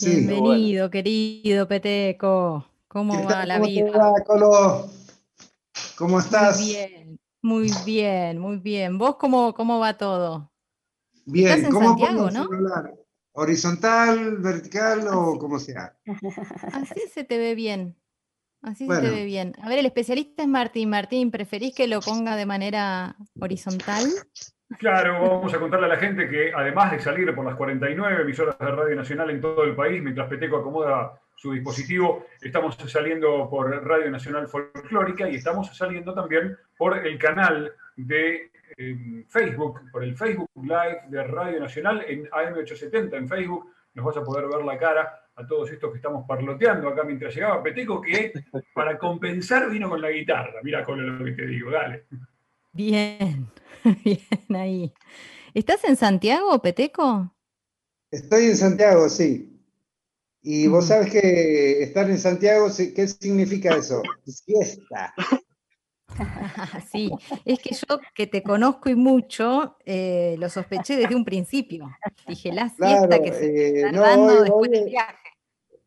Bienvenido, querido Peteco. ¿Cómo va la ¿Cómo vida? va, Colo? ¿Cómo estás? Muy bien, muy bien, muy bien. ¿Vos cómo, cómo va todo? Bien, Estás en ¿cómo Santiago, ¿no? hablar? ¿Horizontal, vertical o como sea? Así se te ve bien. Así se te ve bien. A ver, el especialista es Martín. Martín, ¿preferís que lo ponga de manera horizontal? Claro, vamos a contarle a la gente que además de salir por las 49 emisoras de Radio Nacional en todo el país, mientras Peteco acomoda su dispositivo, estamos saliendo por Radio Nacional Folclórica y estamos saliendo también por el canal de eh, Facebook, por el Facebook Live de Radio Nacional en AM870 en Facebook. Nos vas a poder ver la cara a todos estos que estamos parloteando acá mientras llegaba Peteco, que para compensar vino con la guitarra. Mira con lo que te digo, dale. Bien, bien ahí. ¿Estás en Santiago, Peteco? Estoy en Santiago, sí. Y vos Ujú. sabes que estar en Santiago, ¿qué significa eso? Siesta. Sí, es que yo que te conozco y mucho, eh, lo sospeché desde un principio. Dije, la siesta Claro, que se eh, está no, dando hoy- después del viaje.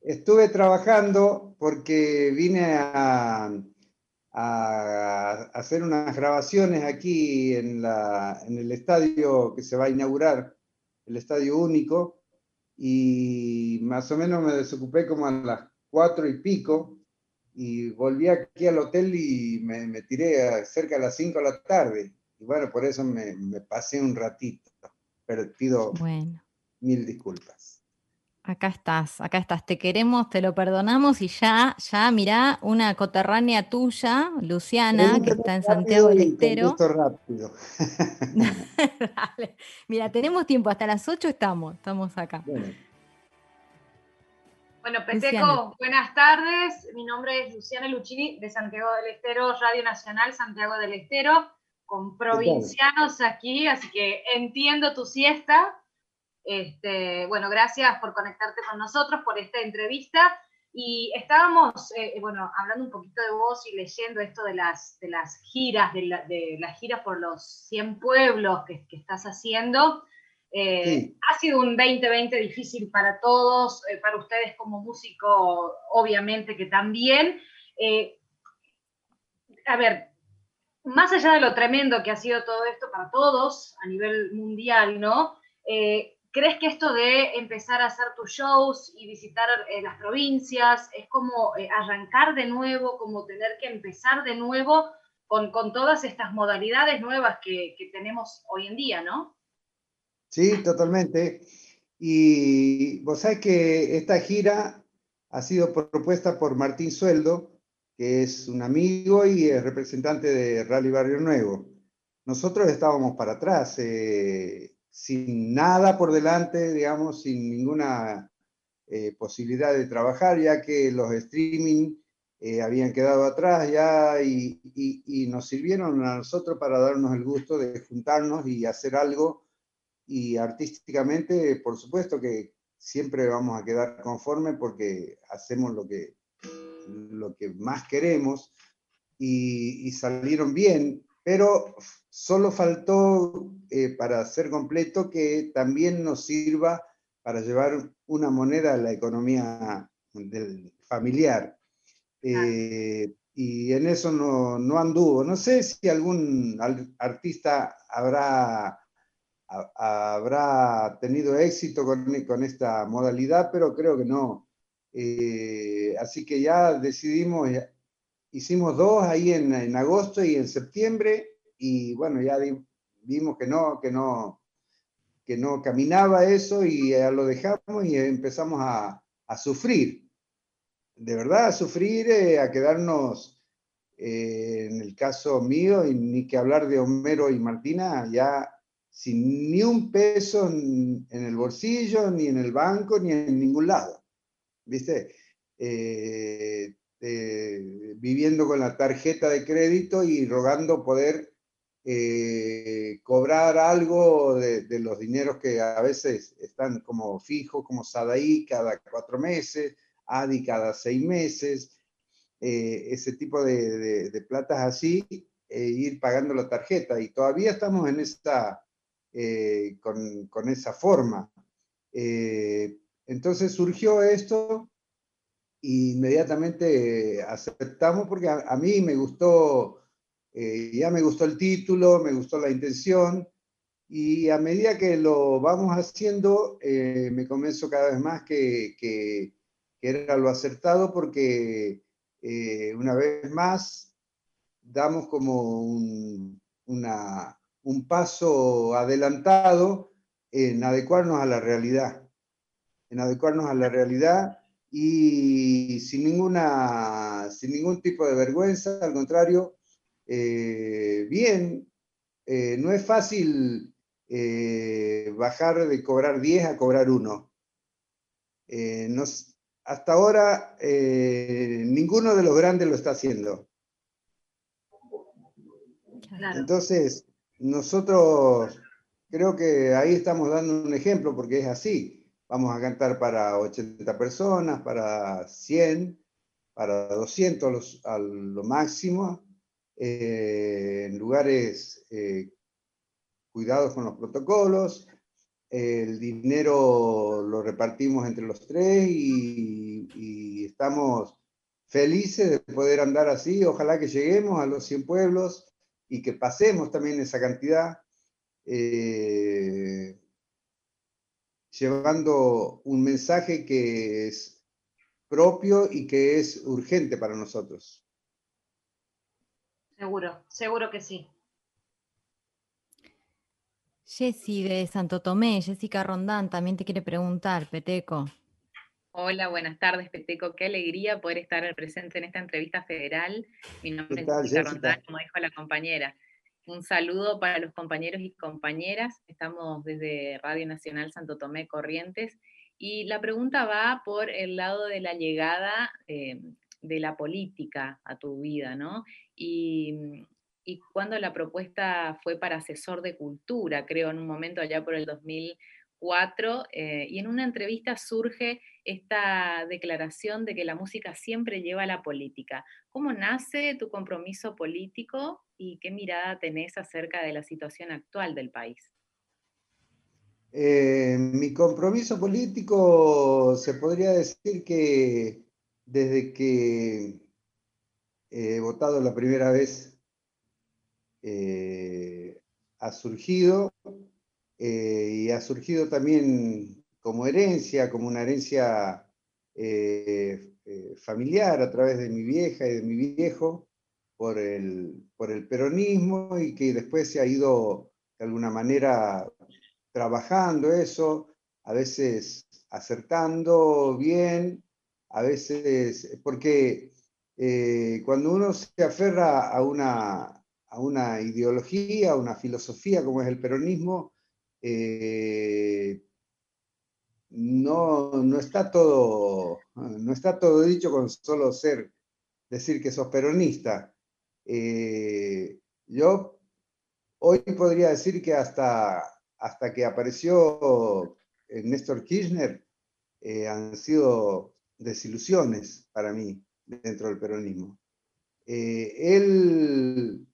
Estuve trabajando porque vine a, a hacer unas grabaciones aquí en, la, en el estadio que se va a inaugurar, el estadio único, y más o menos me desocupé como a las cuatro y pico, y volví aquí al hotel y me, me tiré a cerca de las cinco de la tarde. Y bueno, por eso me, me pasé un ratito, pero pido Bueno, mil disculpas. Acá estás, acá estás. Te queremos, te lo perdonamos y ya, ya, mirá, una coterránea tuya, Luciana, que está en Santiago del Estero. rápido. Dale. Mira, tenemos tiempo, hasta las 8 estamos, estamos acá. Bueno, Bueno, Peteco, Luciana. buenas tardes. Mi nombre es Luciana Luchini de Santiago del Estero, Radio Nacional Santiago del Estero, con provincianos aquí, así que entiendo tu siesta. Este, bueno, gracias por conectarte con nosotros, por esta entrevista. Y estábamos, eh, bueno, hablando un poquito de vos y leyendo esto de las, de las giras, de, la- de las giras por los 100 pueblos que, que estás haciendo. Eh, Sí. Ha sido un 2020 difícil para todos, eh, para ustedes como músico, obviamente que también. Eh, a ver, más allá de lo tremendo que ha sido todo esto para todos a nivel mundial, ¿no? Eh, ¿Crees que esto de empezar a hacer tus shows y visitar eh, las provincias es como eh, arrancar de nuevo, como tener que empezar de nuevo con, con todas estas modalidades nuevas que, que tenemos hoy en día, ¿no? Sí, totalmente. Y vos sabés que esta gira ha sido propuesta por Martín Sueldo, que es un amigo y es representante de Rally Barrio Nuevo. Nosotros estábamos para atrás, eh, sin nada por delante, digamos, sin ninguna eh, posibilidad de trabajar, ya que los streaming eh, habían quedado atrás ya y, nos sirvieron a nosotros para darnos el gusto de juntarnos y hacer algo. Y artísticamente, por supuesto que siempre vamos a quedar conformes porque hacemos lo que, lo que más queremos y salieron bien, pero solo faltó eh, para ser completo que también nos sirva para llevar una moneda a la economía del familiar. Eh, y en eso no, no anduvo. No sé si algún al- artista habrá ha- habrá tenido éxito con, con esta modalidad, pero creo que no. Eh, así que ya decidimos, hicimos dos ahí en, en agosto y en septiembre, y bueno, ya vimos que no, que no, que no caminaba eso y ya lo dejamos y empezamos a, a sufrir. De verdad, a sufrir, eh, a quedarnos, eh, en el caso mío, y ni que hablar de Homero y Martina, ya sin ni un peso en, en el bolsillo, ni en el banco, ni en ningún lado. ¿Viste? Eh, eh, viviendo con la tarjeta de crédito y rogando poder eh, cobrar algo de, los dineros que a veces están como fijos, como Sadaí cada cuatro meses, ADI cada seis meses, eh, ese tipo de, de- de platas así, eh, ir pagando la tarjeta. Y todavía estamos en esta, eh, con, con esa forma. Entonces surgió esto inmediatamente aceptamos porque a, mí me gustó, eh, ya me gustó el título, me gustó la intención, y a medida que lo vamos haciendo, eh, me convenzo cada vez más que, que, era lo acertado porque eh, una vez más damos como un, una, un paso adelantado en adecuarnos a la realidad, en adecuarnos a la realidad y sin, ninguna, sin ningún tipo de vergüenza, al contrario, eh, bien, eh, no es fácil eh, bajar de cobrar 10 a cobrar 1. hasta ahora ninguno de los grandes lo está haciendo. Entonces, nosotros creo que ahí estamos dando un ejemplo porque es así Vamos a cantar para 80 personas, para 100, para 200 a lo máximo, eh, en lugares eh, cuidados con los protocolos. El dinero lo repartimos entre los tres y, estamos felices de poder andar así. Ojalá que lleguemos a los 100 pueblos y que pasemos también esa cantidad. Eh, llevando un mensaje que es propio y que es urgente para nosotros. Seguro, seguro que sí. Jessy de Santo Tomé, Jessica Rondán, también te quiere preguntar, Peteco. Hola, buenas tardes, Peteco. Qué alegría poder estar presente en esta entrevista federal. Mi nombre es Jessica Rondán, como dijo la compañera. Un saludo para los compañeros y compañeras. Estamos desde Radio Nacional Santo Tomé Corrientes y la pregunta va por el lado de la llegada eh, de la política a tu vida, ¿no? Y, y cuando la propuesta fue para asesor de cultura, creo, en un momento allá por el 2000 eh, y en una entrevista surge esta declaración de que la música siempre lleva a la política. ¿Cómo nace tu compromiso político y qué mirada tenés acerca de la situación actual del país? Eh, mi compromiso político se podría decir que desde que he votado la primera vez eh, ha surgido eh, y ha surgido también como herencia, como una herencia eh, familiar a través de mi vieja y de mi viejo por el, por el peronismo y que después se ha ido de alguna manera trabajando eso, a veces acertando bien, a veces, porque cuando uno se aferra a una, a una ideología, a una filosofía como es el peronismo, eh, no, no, está todo, no está todo dicho con solo ser, decir que sos peronista. Eh, yo hoy podría decir que hasta, hasta que apareció eh, Néstor Kirchner han sido desilusiones para mí dentro del peronismo. él,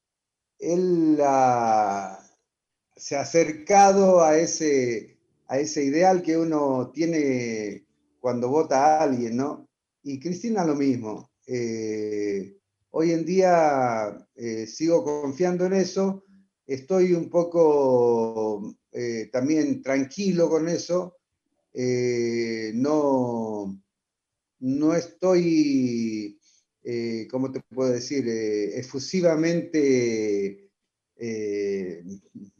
él la, se ha acercado a ese, a ese ideal que uno tiene cuando vota a alguien, ¿no? Y Cristina lo mismo. Eh, hoy en día eh, sigo confiando en eso, estoy un poco eh, también tranquilo con eso, no, no estoy, ¿cómo te puedo decir?, efusivamente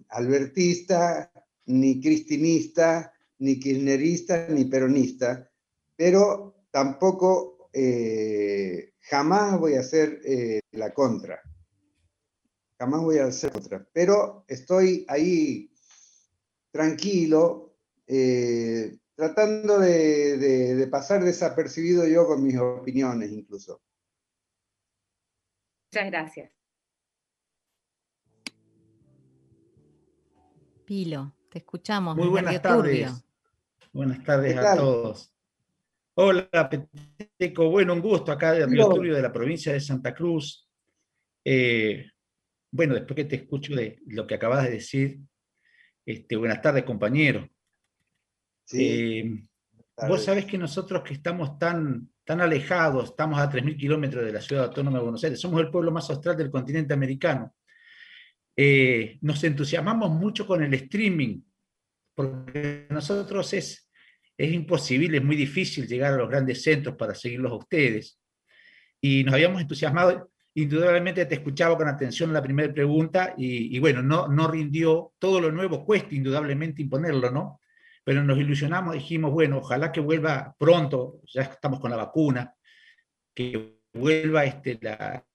albertista, ni cristinista, ni kirchnerista, ni peronista, pero tampoco eh, jamás voy a hacer eh, la contra. Jamás voy a hacer contra. Pero estoy ahí tranquilo, eh, tratando de pasar desapercibido yo con mis opiniones incluso. Muchas gracias. Pilo, te escuchamos. Muy buenas tardes. Buenas tardes a todos. Hola, Peteco. Bueno, un gusto acá de Río Turbio, de la provincia de Santa Cruz. Eh, bueno, después que te escucho de lo que acabas de decir, este, buenas tardes, compañero. Eh, Vos sabés que nosotros que estamos tan, tan alejados, estamos a 3.000 kilómetros de la ciudad autónoma de Buenos Aires, somos el pueblo más austral del continente americano. Eh, nos entusiasmamos mucho con el streaming, porque nosotros es, es imposible, es muy difícil llegar a los grandes centros para seguirlos a ustedes. Y nos habíamos entusiasmado, indudablemente te escuchaba con atención la primera pregunta y, y bueno, no, no rindió, todo lo nuevo cuesta indudablemente imponerlo, ¿no? Pero nos ilusionamos, dijimos, bueno, ojalá que vuelva pronto, ya estamos con la vacuna, que vuelva este, la,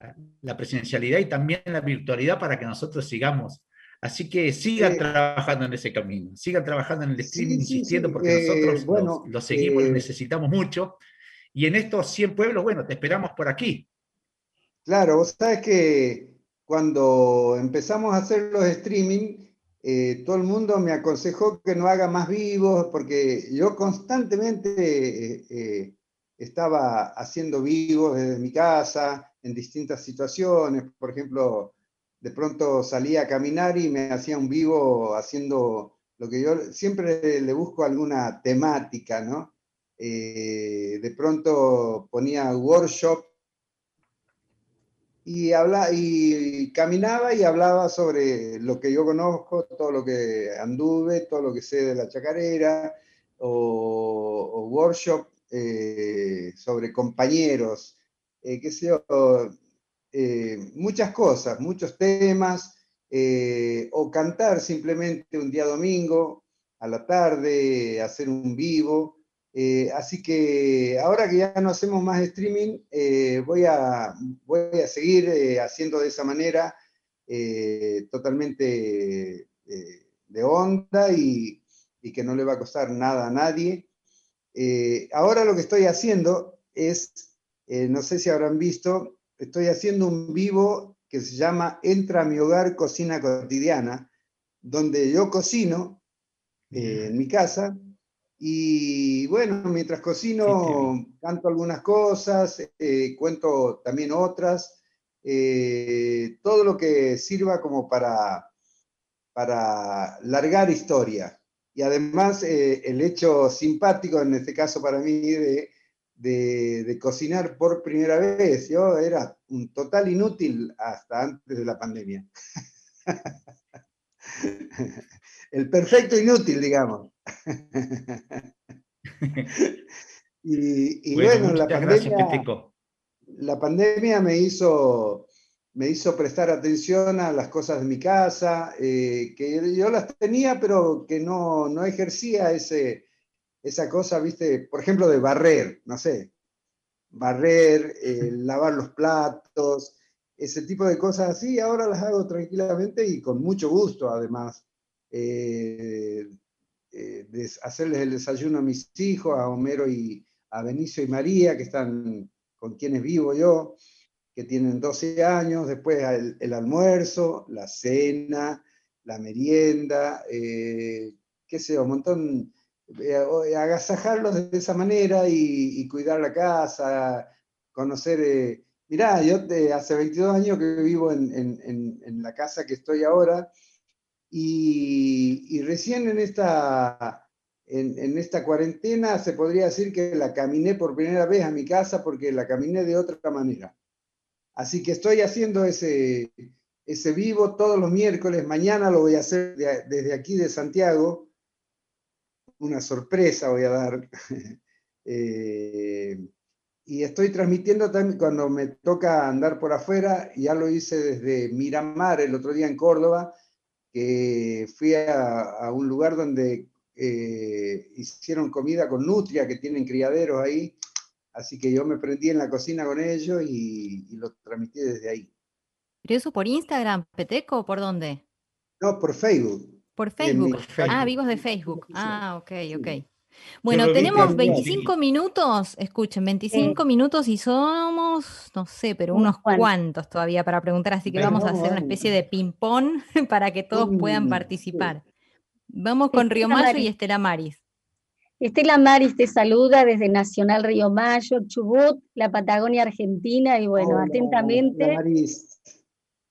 la presencialidad y también la virtualidad para que nosotros sigamos. Así que sigan trabajando en ese camino, sigan trabajando en el streaming, insistiendo, porque eh, nosotros bueno, lo, seguimos, lo eh, necesitamos mucho. Y en estos 100 pueblos, bueno, te esperamos por aquí. Claro, vos sabes que cuando empezamos a hacer los streaming, eh, todo el mundo me aconsejó que no haga más vivos, porque yo constantemente eh, eh, estaba haciendo vivos desde mi casa, en distintas situaciones. Por ejemplo, de pronto salía a caminar y me hacía un vivo haciendo lo que yo siempre le busco alguna temática, ¿no? de pronto ponía workshop y, habla, y caminaba y hablaba sobre lo que yo conozco, todo lo que anduve, todo lo que sé de la chacarera, o, workshop eh, sobre compañeros, eh, qué sé eh, muchas cosas, muchos temas, o cantar simplemente un día domingo a la tarde, hacer un vivo. Eh, así que ahora que ya no hacemos más streaming, eh, voy, a, voy a seguir eh, haciendo de esa manera totalmente de onda y, que no le va a costar nada a nadie. ahora lo que estoy haciendo es, no sé si habrán visto, estoy haciendo un vivo que se llama Entra a mi hogar, cocina cotidiana, donde yo cocino en mi casa y bueno, mientras cocino, canto algunas cosas, eh, cuento también otras, eh, todo lo que sirva como para, para largar historia. Y además eh, el hecho simpático, en este caso para mí, de, de, cocinar por primera vez. Yo era un total inútil hasta antes de la pandemia. el perfecto inútil, digamos. y, bueno, la pandemia, la pandemia me hizo, me hizo prestar atención a las cosas de mi casa, eh, que yo las tenía, pero que no, no ejercía ese, esa cosa, viste, por ejemplo, de barrer, no sé, barrer, eh, lavar los platos, ese tipo de cosas así, ahora las hago tranquilamente y con mucho gusto, además. Eh, eh, hacerles el desayuno a mis hijos, a Homero y a Benicio y María, que están con quienes vivo yo, que tienen 12 años, después el, almuerzo, la cena, la merienda, eh, qué sé un montón, agasajarlos de esa manera y, cuidar la casa, conocer... mirá, yo hace 22 años que vivo en la casa que estoy ahora, y, recién en esta, en, esta cuarentena se podría decir que la caminé por primera vez a mi casa porque la caminé de otra manera. Así que estoy haciendo ese, ese vivo todos los miércoles. Mañana lo voy a hacer desde aquí de Santiago. Una sorpresa voy a dar. Eh, y estoy transmitiendo también cuando me toca andar por afuera. Ya lo hice desde Miramar el otro día en Córdoba que fui a, un lugar donde eh, hicieron comida con nutria, que tienen criaderos ahí, así que yo me prendí en la cocina con ellos y, lo transmití desde ahí. ¿Pero eso por Instagram, Peteco, o por dónde? No, por Facebook. Por Facebook. Ah, vivos de Facebook. Ah, ok, ok. Bueno, tenemos 25 minutos, escuchen, 25 minutos y somos, no sé, pero unos cuantos todavía para preguntar, así que vamos a hacer una especie de ping-pong para que todos puedan participar. Vamos con Río Mayo y Estela Maris. Estela Maris te saluda desde Nacional Río Mayo, Chubut, la Patagonia Argentina, y bueno, atentamente.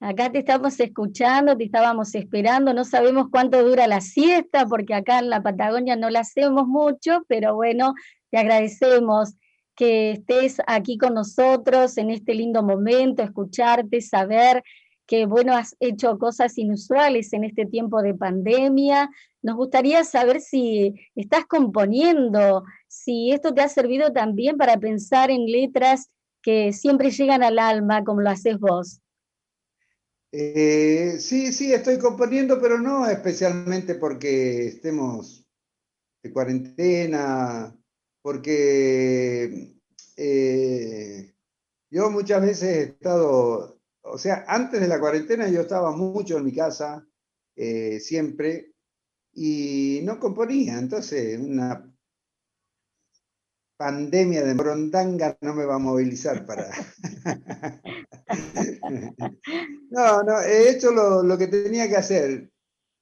Acá te estamos escuchando, te estábamos esperando, no sabemos cuánto dura la siesta, porque acá en la Patagonia no la hacemos mucho, pero bueno, te agradecemos que estés aquí con nosotros en este lindo momento, escucharte, saber que, bueno, has hecho cosas inusuales en este tiempo de pandemia. Nos gustaría saber si estás componiendo, si esto te ha servido también para pensar en letras que siempre llegan al alma, como lo haces vos. Eh, sí, sí, estoy componiendo, pero no especialmente porque estemos de cuarentena, porque eh, yo muchas veces he estado, o sea, antes de la cuarentena yo estaba mucho en mi casa, eh, siempre, y no componía, entonces una pandemia de Morondanga no me va a movilizar para... no, no, he hecho lo, que tenía que hacer,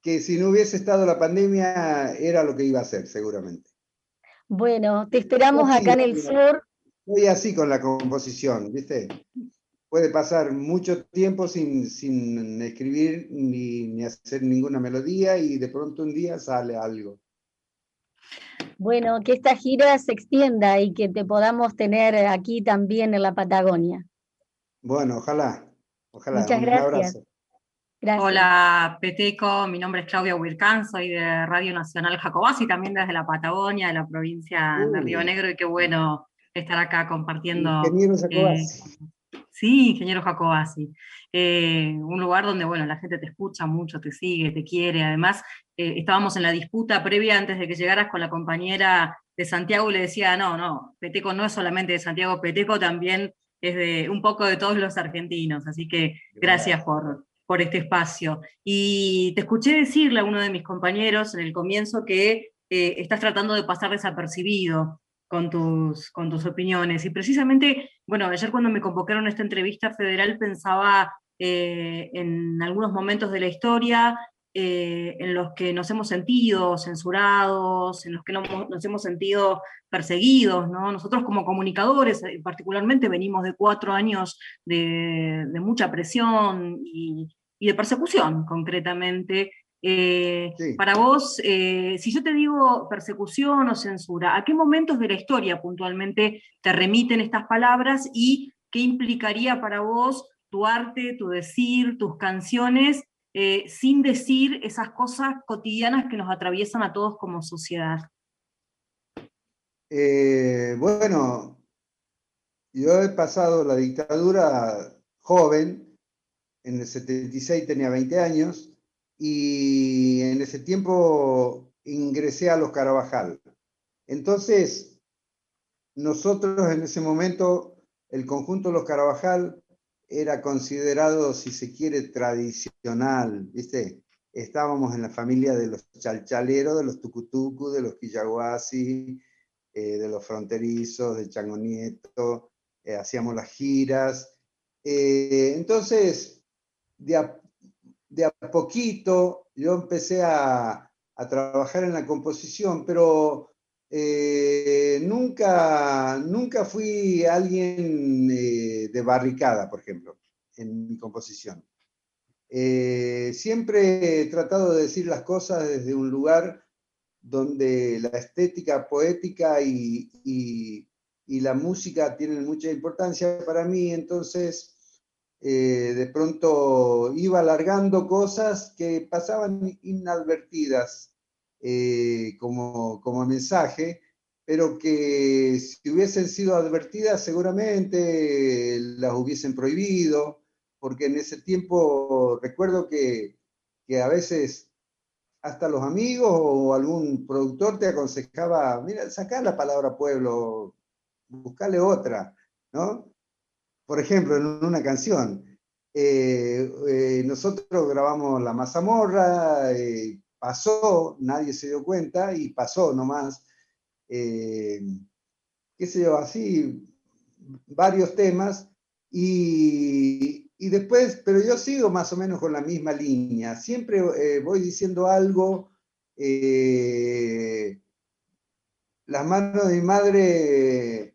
que si no hubiese estado la pandemia era lo que iba a hacer, seguramente. Bueno, te esperamos acá en el sur. Estoy así con la composición, ¿viste? Puede pasar mucho tiempo sin, sin escribir ni, ni hacer ninguna melodía y de pronto un día sale algo. Bueno, que esta gira se extienda y que te podamos tener aquí también en la Patagonia. Bueno, ojalá. Ojalá. Muchas gracias. Hola, Peteco. Mi nombre es Claudia Huircán, soy de Radio Nacional Jacobasi, también desde la Patagonia, de la provincia de Río Negro, y qué bueno estar acá compartiendo. Ingeniero Jacobasi. Eh, sí, ingeniero Jacobasi. Eh, un lugar donde, bueno, la gente te escucha mucho, te sigue, te quiere. Además, eh, estábamos en la disputa previa antes de que llegaras con la compañera de Santiago y le decía, no, no, Peteco no es solamente de Santiago, Peteco también es de un poco de todos los argentinos. Así que gracias por, por este espacio. Y te escuché decirle a uno de mis compañeros en el comienzo que eh, estás tratando de pasar desapercibido con tus, con tus opiniones. Y precisamente, bueno, ayer cuando me convocaron a esta entrevista federal pensaba eh, en algunos momentos de la historia eh, en los que nos hemos sentido censurados, en los que nos hemos sentido perseguidos. ¿no? Nosotros como comunicadores, eh, particularmente, venimos de cuatro años de, mucha presión y, de persecución, concretamente. Para vos, si yo te digo persecución o censura, ¿a qué momentos de la historia puntualmente te remiten estas palabras y qué implicaría para vos tu arte, tu decir, tus canciones, eh, sin decir esas cosas cotidianas que nos atraviesan a todos como sociedad? Eh, bueno, yo he pasado la dictadura joven, en el 76 tenía 20 años, y en ese tiempo ingresé a los Carabajal. Entonces, nosotros en ese momento, el conjunto de los Carabajal, era considerado, si se quiere, tradicional, ¿viste? Estábamos en la familia de los chalchaleros, de los tucutucu, de los quillaguasi, eh, de los fronterizos, de Chango Nieto, eh, hacíamos las giras. Eh, entonces, de a, de a, poquito yo empecé a, a trabajar en la composición, pero eh, nunca, nunca fui alguien eh, de barricada, por ejemplo, en mi composición. Eh, siempre he tratado de decir las cosas desde un lugar donde la estética poética y, y la música tienen mucha importancia para mí, entonces de pronto iba alargando cosas que pasaban inadvertidas eh, como, como mensaje, pero que si hubiesen sido advertidas seguramente las hubiesen prohibido, porque en ese tiempo recuerdo que, que a veces hasta los amigos o algún productor te aconsejaba, mira, saca la palabra pueblo, buscale otra, ¿no? Por ejemplo, en una canción. Eh, eh, nosotros grabamos La Mazamorra, pasó, nadie se dio cuenta y pasó nomás, eh, qué sé yo, así, varios temas. Y, después, pero yo sigo más o menos con la misma línea. Siempre eh, voy diciendo algo. Eh, las manos de mi madre,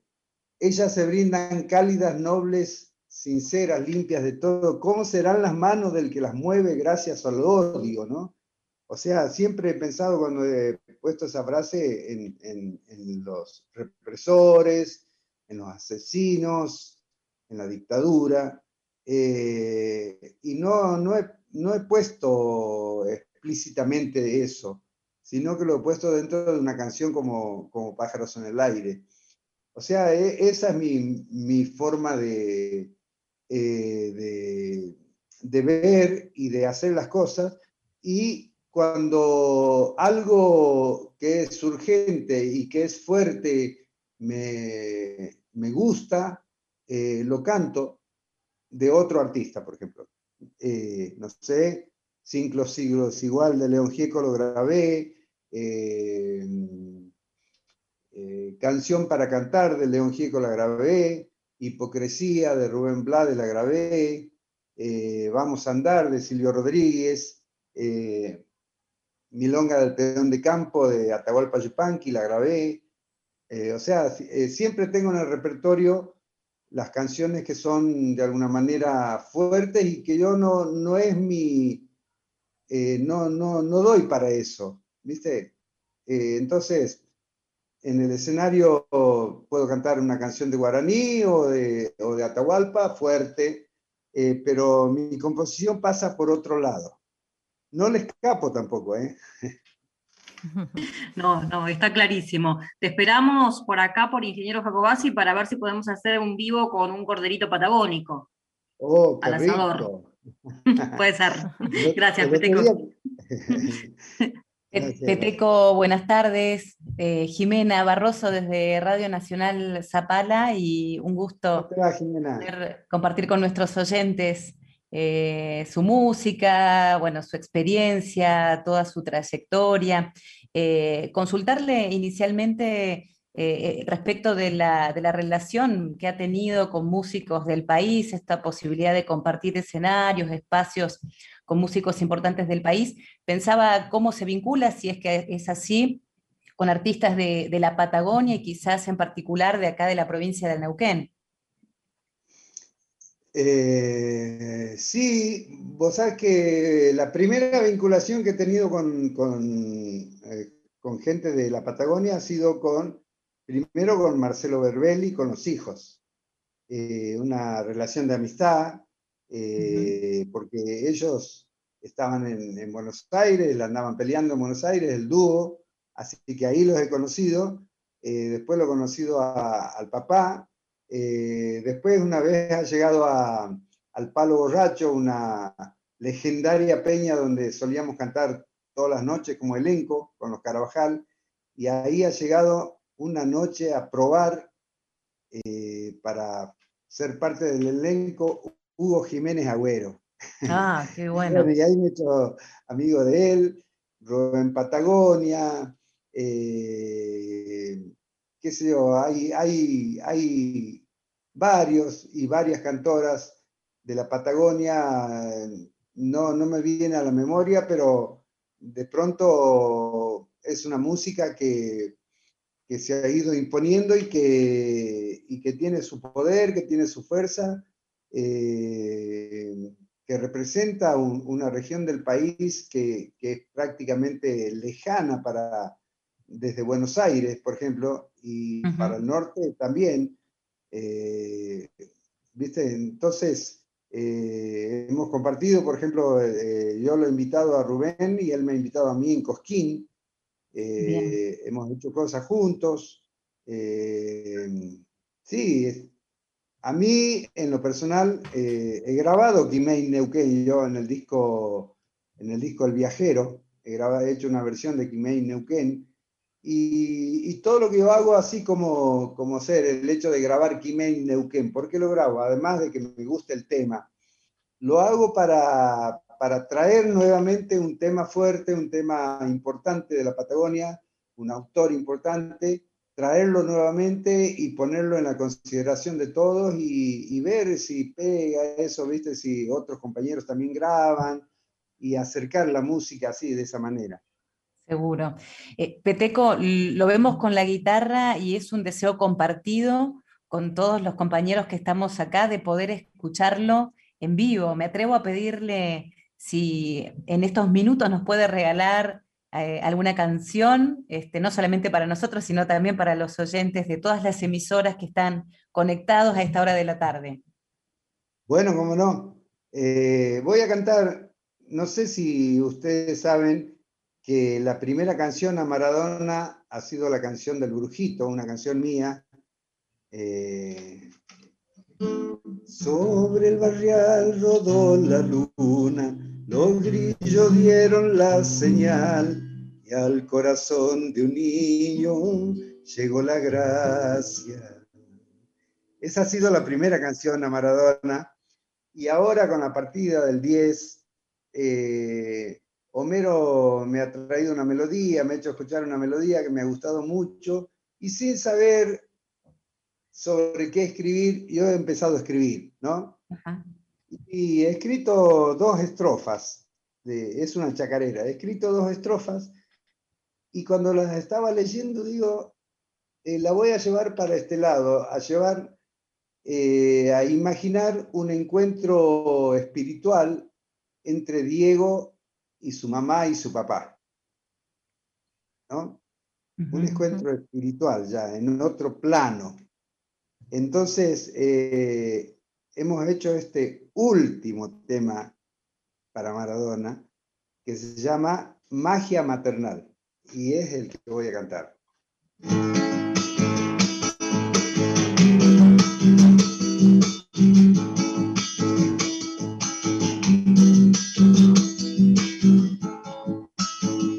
ellas se brindan cálidas, nobles, sinceras, limpias de todo. ¿Cómo serán las manos del que las mueve gracias al odio, no? O sea, siempre he pensado cuando he puesto esa frase en, los represores, en los asesinos, en la dictadura, eh, y no, no, he, no he puesto explícitamente eso, sino que lo he puesto dentro de una canción como, como Pájaros en el Aire. O sea, e, esa es mi, forma de, eh, de, de, ver y de hacer las cosas. Y cuando algo que es urgente y que es fuerte me, gusta, eh, lo canto de otro artista, por ejemplo. Eh, no sé, Cinco siglos igual de León Gieco lo grabé, Canción para cantar de León Gieco la grabé, Hipocresía de Rubén Blades la grabé, Vamos a andar de Silvio Rodríguez, Milonga del Peón de Campo de Atahualpa Yupanqui, la grabé. Eh, o sea, eh, siempre tengo en el repertorio las canciones que son de alguna manera fuertes y que yo no, no es mi, eh, no, no, no doy para eso, ¿viste? entonces, en el escenario puedo cantar una canción de guaraní o de, o de Atahualpa fuerte, pero mi composición pasa por otro lado no le escapo tampoco, ¿eh? No, no, está clarísimo. Te esperamos por acá, por Ingeniero Jacobasi, para ver si podemos hacer un vivo con un corderito patagónico. Oh, qué al Puede ser. Gracias, Peteco. Peteco, buenas tardes. Eh, Jimena Barroso desde Radio Nacional Zapala y un gusto compartir con nuestros oyentes eh, su música, bueno, su experiencia, toda su trayectoria. Eh, consultarle inicialmente eh, respecto de la, de la, relación que ha tenido con músicos del país, esta posibilidad de compartir escenarios, espacios con músicos importantes del país. Pensaba cómo se vincula, si es que es así, con artistas de, la Patagonia y quizás en particular de acá de la provincia de Neuquén. Eh, sí, vos sabés que la primera vinculación que he tenido con, eh, con, gente de la Patagonia ha sido con, primero con Marcelo Berbelli, con los hijos. Eh, una relación de amistad, porque ellos estaban en, Buenos Aires, andaban peleando en Buenos Aires, el dúo, así que ahí los he conocido. después lo he conocido al papá, eh, después una vez ha llegado al Palo Borracho, una legendaria peña donde solíamos cantar todas las noches como elenco con los Carabajal, y ahí ha llegado una noche a probar eh, para ser parte del elenco Hugo Jiménez Agüero. Ah, qué bueno. y ahí me he hecho amigo de él, Rubén Patagonia, eh, qué sé yo, hay, hay, hay varios y varias cantoras de la Patagonia, no, no me viene a la memoria, pero de pronto es una música que, se ha ido imponiendo y que, que tiene su poder, que tiene su fuerza, eh, que representa una región del país que, que, es prácticamente lejana para, desde Buenos Aires, por ejemplo, y para el norte también. Eh, ¿Viste? Entonces, eh, hemos compartido, por ejemplo, eh, yo lo he invitado a Rubén y él me ha invitado a mí en Cosquín. hemos hecho cosas juntos. sí, a mí, en lo personal, he grabado Kimei Neuquén yo en el disco, en el disco El Viajero. He, grabado, he hecho una versión de Kimei Neuquén y, todo lo que yo hago, así como, como ser el hecho de grabar Quimén Neuquén, ¿por qué lo grabo? Además de que me gusta el tema, lo hago para, para traer nuevamente un tema fuerte, un tema importante de la Patagonia, un autor importante, traerlo nuevamente y ponerlo en la consideración de todos y, ver si pega eso, ¿viste? Si otros compañeros también graban y acercar la música así, de esa manera. Seguro. Eh, Peteco, lo vemos con la guitarra y es un deseo compartido con todos los compañeros que estamos acá de poder escucharlo en vivo. Me atrevo a pedirle si en estos minutos nos puede regalar eh, alguna canción, este, no solamente para nosotros, sino también para los oyentes de todas las emisoras que están conectados a esta hora de la tarde. Bueno, cómo no. Eh, voy a cantar, no sé si ustedes saben que la primera canción a Maradona ha sido la canción del Brujito, una canción mía. Eh, sobre el barrial rodó la luna, los grillos dieron la señal y al corazón de un niño llegó la gracia. Esa ha sido la primera canción a Maradona. Y ahora con la partida del 10, eh, Homero me ha traído una melodía, me ha hecho escuchar una melodía que me ha gustado mucho y sin saber sobre qué escribir, yo he empezado a escribir, ¿no? Y he escrito dos estrofas, es una chacarera, he escrito dos estrofas y cuando las estaba leyendo digo, eh, la voy a llevar para este lado, a llevar, eh, a imaginar un encuentro espiritual entre Diego y su mamá y su papá. ¿no? Un encuentro espiritual ya, en otro plano. Entonces, eh, hemos hecho este último tema para Maradona, que se llama Magia Maternal y es el que voy a cantar.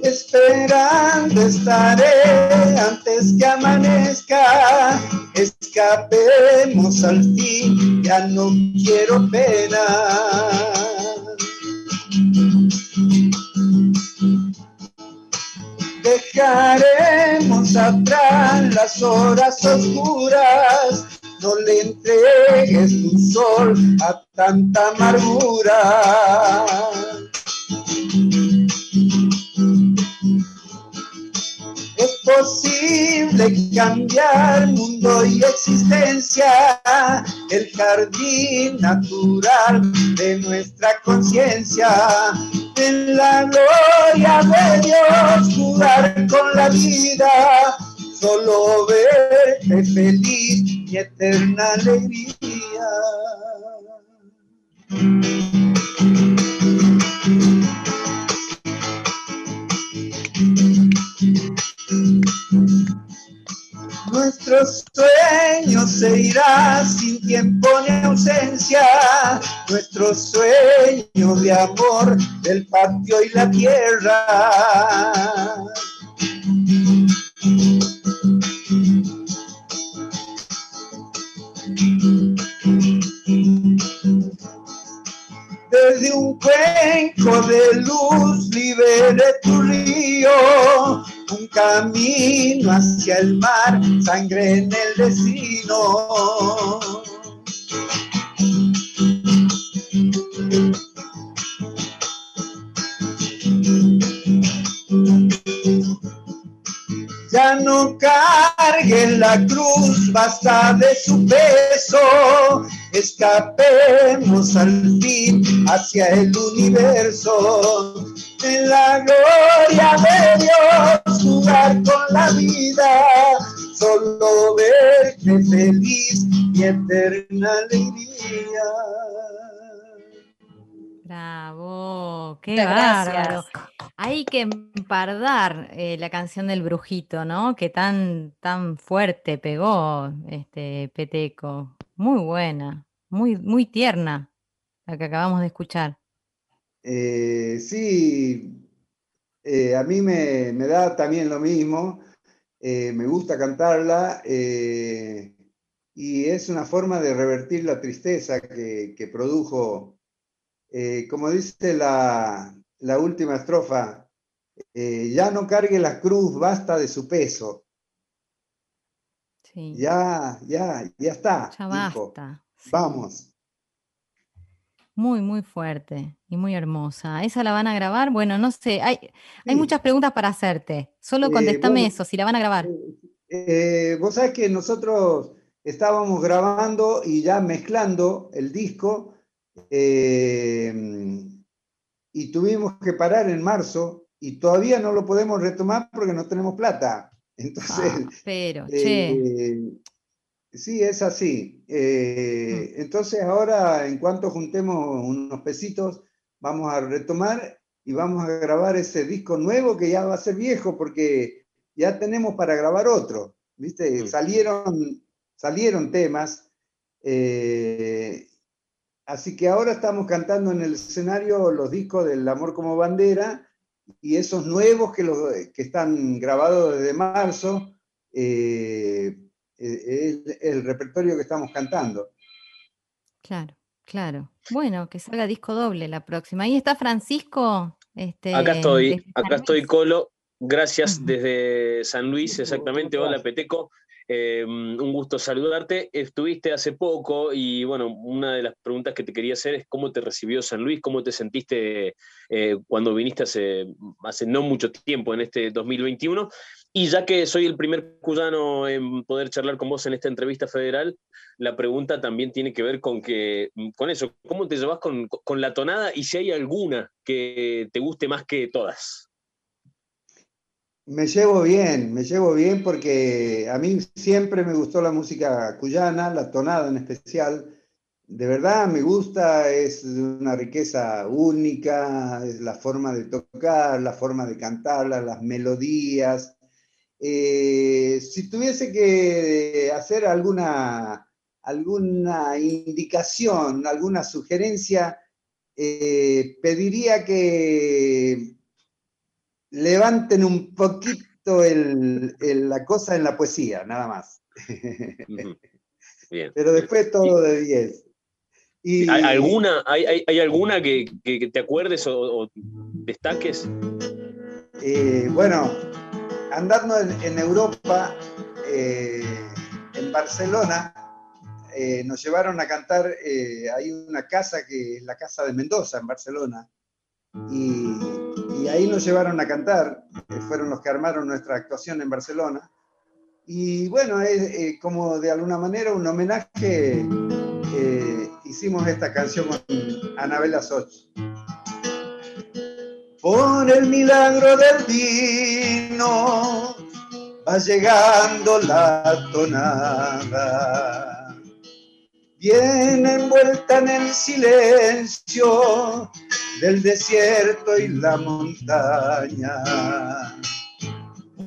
Esperando estaré antes que amanezca, escapemos al fin, ya no quiero pena Dejaremos atrás las horas oscuras, no le entregues tu sol a tanta amargura. Posible cambiar mundo y existencia, el jardín natural de nuestra conciencia. En la gloria de Dios, jugar con la vida, solo verte feliz y eterna alegría. Nuestro sueño se irá sin tiempo ni ausencia, nuestro sueño de amor del patio y la tierra. Desde un cuenco de luz libere tu río, camino hacia el mar, sangre en el vecino. Ya no cargue la cruz, basta de su peso, escapemos al fin hacia el universo en la gloria de Dios, jugar con la vida, solo verte feliz y eterna alegría. Bravo, qué bárbaro. Hay que empardar eh, la canción del brujito, ¿no? Que tan, tan fuerte pegó este Peteco. Muy buena, muy, muy tierna la que acabamos de escuchar. Eh, sí, eh, a mí me, da también lo mismo, eh, me gusta cantarla y es una forma de revertir la tristeza que, produjo, como dice la, última estrofa, ya no cargue la cruz, basta de su peso. Ya, ya, ya está. Ya basta. Vamos. Muy, muy fuerte y muy hermosa. ¿Esa la van a grabar? Bueno, no sé, hay, hay muchas preguntas para hacerte. Solo eh, contéstame eso, si la van a grabar. Eh, vos sabés que nosotros estábamos grabando y ya mezclando el disco y y tuvimos que parar en marzo y todavía no lo podemos retomar porque no tenemos plata. Entonces, ah, pero, eh, sí, es así. Eh, mm. Entonces ahora, en cuanto juntemos unos pesitos, vamos a retomar y vamos a grabar ese disco nuevo que ya va a ser viejo porque ya tenemos para grabar otro. ¿Viste? Mm. Salieron, salieron temas. Eh, así que ahora estamos cantando en el escenario los discos del Amor como Bandera y esos nuevos que, los, que están grabados desde marzo, eh, eh, es el repertorio que estamos cantando. Claro, claro. Bueno, que salga disco doble la próxima. Ahí está Francisco. Este, acá estoy, acá estoy, Colo. Gracias desde San Luis, exactamente. Hola, Peteco. Em, un gusto saludarte. Estuviste hace poco y bueno, una de las preguntas que te quería hacer es cómo te recibió San Luis, cómo te sentiste eh, cuando viniste hace, hace no mucho tiempo en este 2021. Y ya que soy el primer cuyano en poder charlar con vos en esta entrevista federal, la pregunta también tiene que ver con, que, con eso, ¿cómo te llevas con, con la tonada y si hay alguna que te guste más que todas? Me llevo bien, me llevo bien porque a mí siempre me gustó la música cuyana, la tonada en especial. De verdad me gusta, es una riqueza única, es la forma de tocar, la forma de cantarla, las melodías. Eh, si tuviese que hacer alguna, alguna indicación, alguna sugerencia, eh, pediría que levanten un poquito la cosa en la poesía, nada más. Pero después todo de 10. Y, ¿Hay alguna, hay, alguna que, te acuerdes o, destaques? Eh, bueno, andando en, Europa, eh, en Barcelona, eh, nos llevaron a cantar, hay una casa que es la Casa de Mendoza en Barcelona, y, ahí nos llevaron a cantar, fueron los que armaron nuestra actuación en Barcelona. Y bueno, es como de alguna manera un homenaje, eh, hicimos esta canción con Anabela Soch. Por el milagro del vino va llegando la tonada, viene envuelta en el silencio del desierto y la montaña.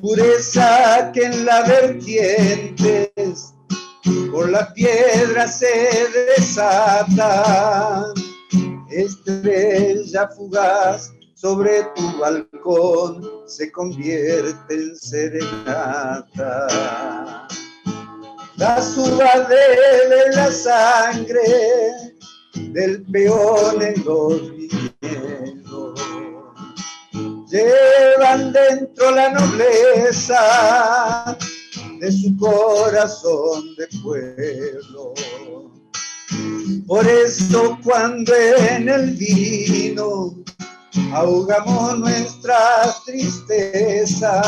Pureza que en la vertientes por la piedra se desata. Estrella fugaz sobre tu balcón se convierte en serenata. La suba de la sangre del peón en los llevan dentro la nobleza de su corazón de pueblo. Por eso cuando en el vino ahogamos nuestras tristezas,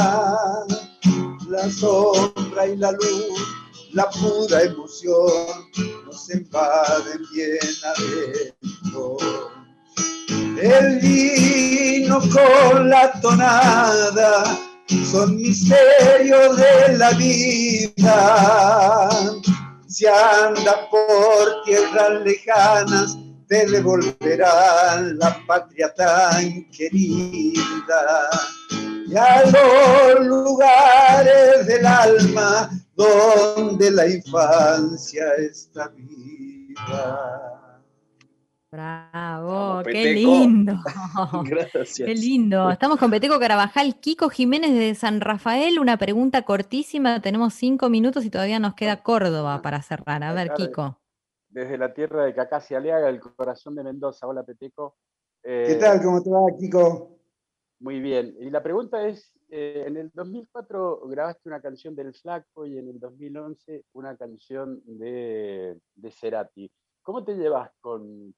la sombra y la luz, la pura emoción nos invaden bien adentro el vino con la tonada son misterios de la vida. Si anda por tierras lejanas, te devolverán la patria tan querida. Y a los lugares del alma donde la infancia está viva. Bravo, qué lindo. Gracias. Qué lindo. Estamos con Peteco Carabajal, Kiko Jiménez de San Rafael. Una pregunta cortísima. Tenemos cinco minutos y todavía nos queda Córdoba para cerrar. A ver, Kiko. Desde la tierra de Cacasi Aliaga, el corazón de Mendoza. Hola, Peteco. ¿Qué tal? ¿Cómo te va, Kiko? Muy bien. Y la pregunta es, eh, en el 2004 grabaste una canción del Flaco y en el 2011 una canción de, de Cerati. ¿Cómo te llevas con,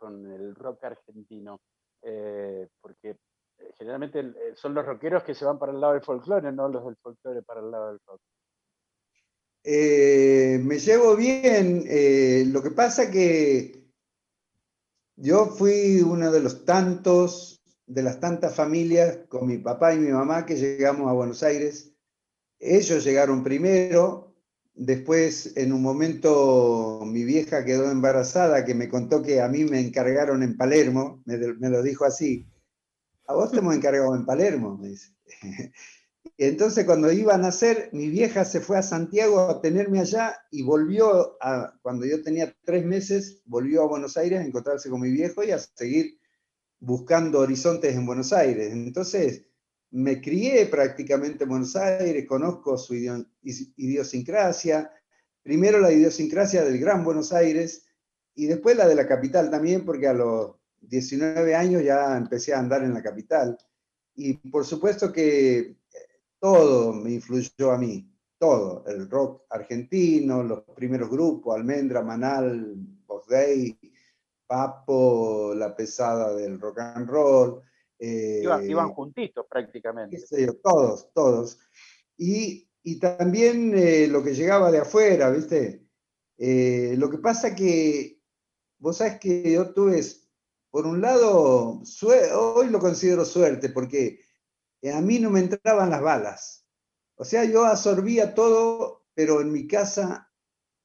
el rock argentino? Eh, porque eh, generalmente eh, son los rockeros que se van para el lado del folclore, no los del folclore para el lado del rock. me llevo bien. lo que pasa que yo fui uno de los tantos, de las tantas familias con mi papá y mi mamá que llegamos a Buenos Aires. Ellos llegaron primero, después en un momento mi vieja quedó embarazada, que me contó que a mí me encargaron en Palermo, me, lo dijo así. A vos te hemos encargado en Palermo, me. Entonces, cuando iba a nacer, mi vieja se fue a Santiago a tenerme allá y volvió, a, cuando yo tenía tres meses, volvió a Buenos Aires a encontrarse con mi viejo y a seguir buscando horizontes en Buenos Aires. Entonces, me crié prácticamente en Buenos Aires, conozco su idiosincrasia, primero la idiosincrasia del Gran Buenos Aires y después la de la capital también, porque a los 19 años ya empecé a andar en la capital. Y por supuesto que todo me influyó a mí, todo, el rock argentino, los primeros grupos, Almendra, Manal, Boss Day, Papo, la pesada del rock and roll. Eh, iban, juntitos prácticamente. todos, todos. Y, también eh, lo que llegaba de afuera, ¿viste? Eh, lo que pasa que, vos sabés que yo tuve, por un lado, hoy lo considero suerte, porque a mí no me entraban las balas. O sea, yo absorbía todo, pero en mi casa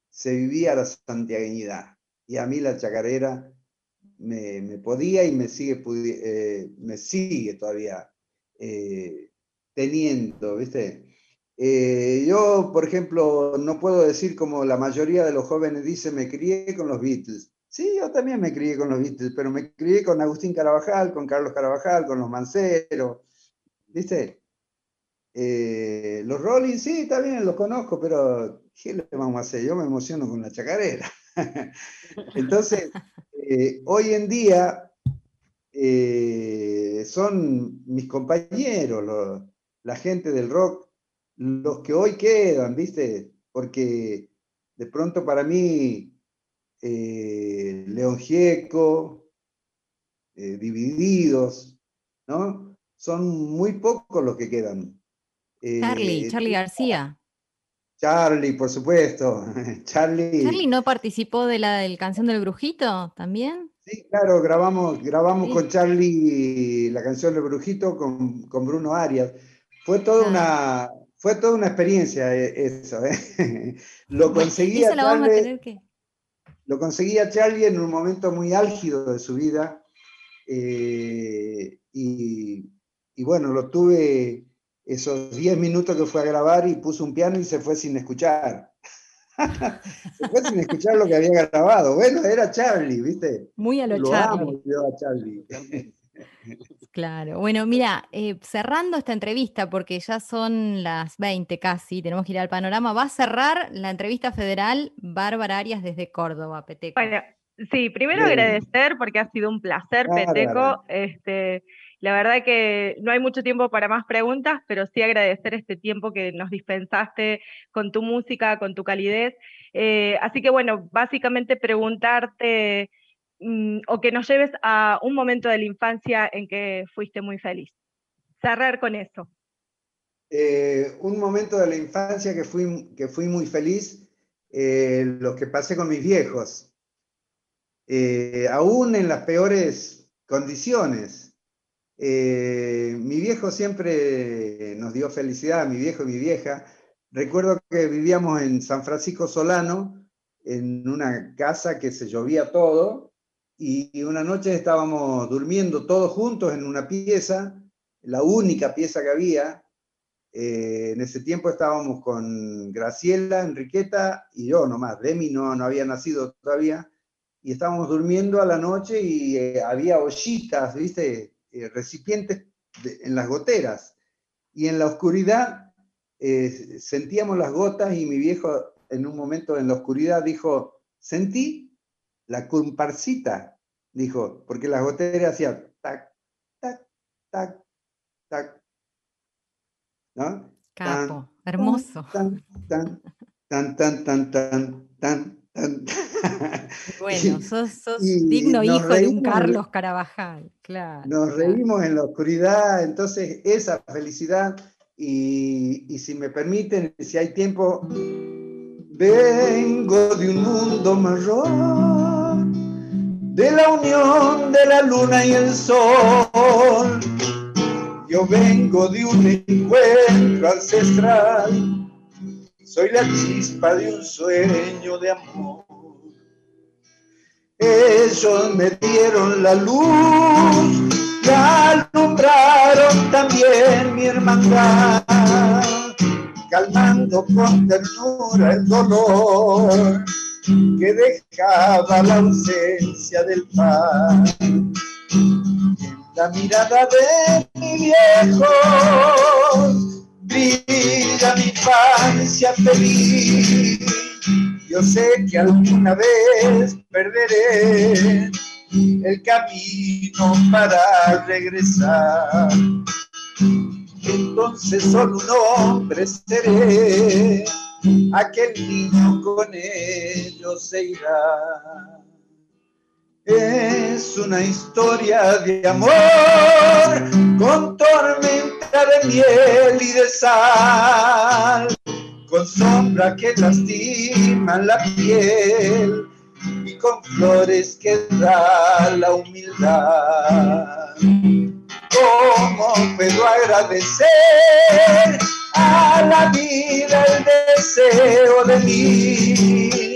se vivía la santiagueñidad. Y a mí la chacarera me, podía y me sigue, eh, me sigue todavía eh, teniendo, ¿viste? Eh, yo, por ejemplo, no puedo decir como la mayoría de los jóvenes dicen, me crié con los Beatles. Sí, yo también me crié con los Beatles, pero me crié con Agustín Carabajal, con Carlos Carabajal, con los Manceros, ¿Viste? Eh, los Rollins, sí, también los conozco, pero ¿qué le vamos a hacer? Yo me emociono con la chacarera. Entonces, eh, hoy en día eh, son mis compañeros, la gente del rock, los que hoy quedan, ¿viste? Porque de pronto para mí, León Gieco, Divididos, ¿no? son muy pocos los que quedan. Charlie, eh, Charlie García. Charlie, por supuesto. Charlie. ¿Charlie no participó de la del canción del brujito también? Sí, claro, grabamos, grabamos con Charlie la canción del brujito con, Bruno Arias. Fue toda una fue toda una experiencia eh, eso, ¿eh? Lo conseguía Charlie, Lo conseguía Charlie en un momento muy álgido de su vida. y, y bueno, lo tuve esos 10 minutos que fue a grabar y puso un piano y se fue sin escuchar. se fue sin escuchar lo que había grabado. Bueno, era Charlie, ¿viste? Muy a lo, Charlie. a Charlie. Claro, bueno, mira, eh, cerrando esta entrevista, porque ya son las 20 casi, tenemos que ir al panorama, va a cerrar la entrevista federal Bárbara Arias desde Córdoba, Peteco. Bueno, sí, primero agradecer porque ha sido un placer, Peteco. Este, la verdad que no hay mucho tiempo para más preguntas, pero sí agradecer este tiempo que nos dispensaste con tu música, con tu calidez. Eh, así que bueno, básicamente preguntarte mm, o que nos lleves a un momento de la infancia en que fuiste muy feliz. Cerrar con eso. Eh, un momento de la infancia que fui, que fui muy feliz, eh, lo que pasé con mis viejos. aún en las peores condiciones. Eh, mi viejo siempre nos dio felicidad, mi viejo y mi vieja. Recuerdo que vivíamos en San Francisco Solano, en una casa que se llovía todo, y una noche estábamos durmiendo todos juntos en una pieza, la única pieza que había. Eh, en ese tiempo estábamos con Graciela, Enriqueta y yo nomás. Demi no, no había nacido todavía. Y estábamos durmiendo a la noche y eh, había ollitas, ¿viste? Eh, recipientes en las goteras. Y en la oscuridad eh, sentíamos las gotas y mi viejo en un momento en la oscuridad dijo, sentí la comparsita, dijo, porque las goteras hacían tac, tac, tac, tac. ¿No? Capo, hermoso. Tan, tan, tan, tan, tan, tan, tan, Bueno, sos, digno hijo de un Carlos Carabajal, claro. Nos reímos en la oscuridad, entonces esa felicidad, y, si me permiten, si hay tiempo, vengo de un mundo marrón, de la unión de la luna y el sol. Yo vengo de un encuentro ancestral, soy la chispa de un sueño de amor. Ellos me dieron la luz y alumbraron también mi hermandad, calmando con ternura el dolor que dejaba la ausencia del pan. La mirada de mi viejo brilla mi infancia feliz. Yo sé que alguna vez perderé el camino para regresar. Entonces solo un hombre seré aquel niño con ellos se irá. Es una historia de amor con tormenta de miel y de sal, con sombra que lastima la piel y con flores que da la humildad. ¿Cómo puedo agradecer a la vida el deseo de mí?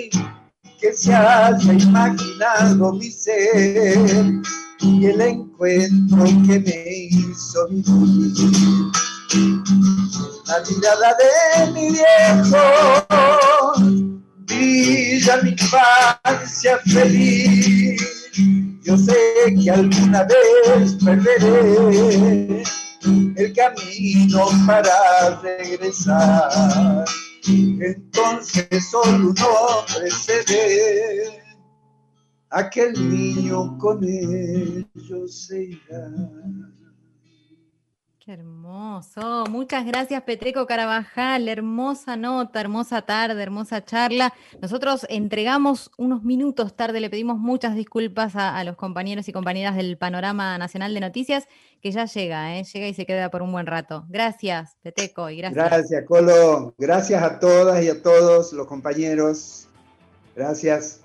Que se haya imaginado mi ser y el encuentro que me hizo vivir. La mirada de mi viejo brilla mi infancia feliz yo sé que alguna vez perderé el camino para regresar. Entonces solo un hombre se aquel niño con ellos se irá hermoso. Muchas gracias, Peteco Carabajal. Hermosa nota, hermosa tarde, hermosa charla. Nosotros entregamos unos minutos tarde, le pedimos muchas disculpas a, los compañeros y compañeras del Panorama Nacional de Noticias, que ya llega, ¿eh? llega y se queda por un buen rato. Gracias, Peteco, y gracias. Gracias, Colo. Gracias a todas y a todos los compañeros. Gracias.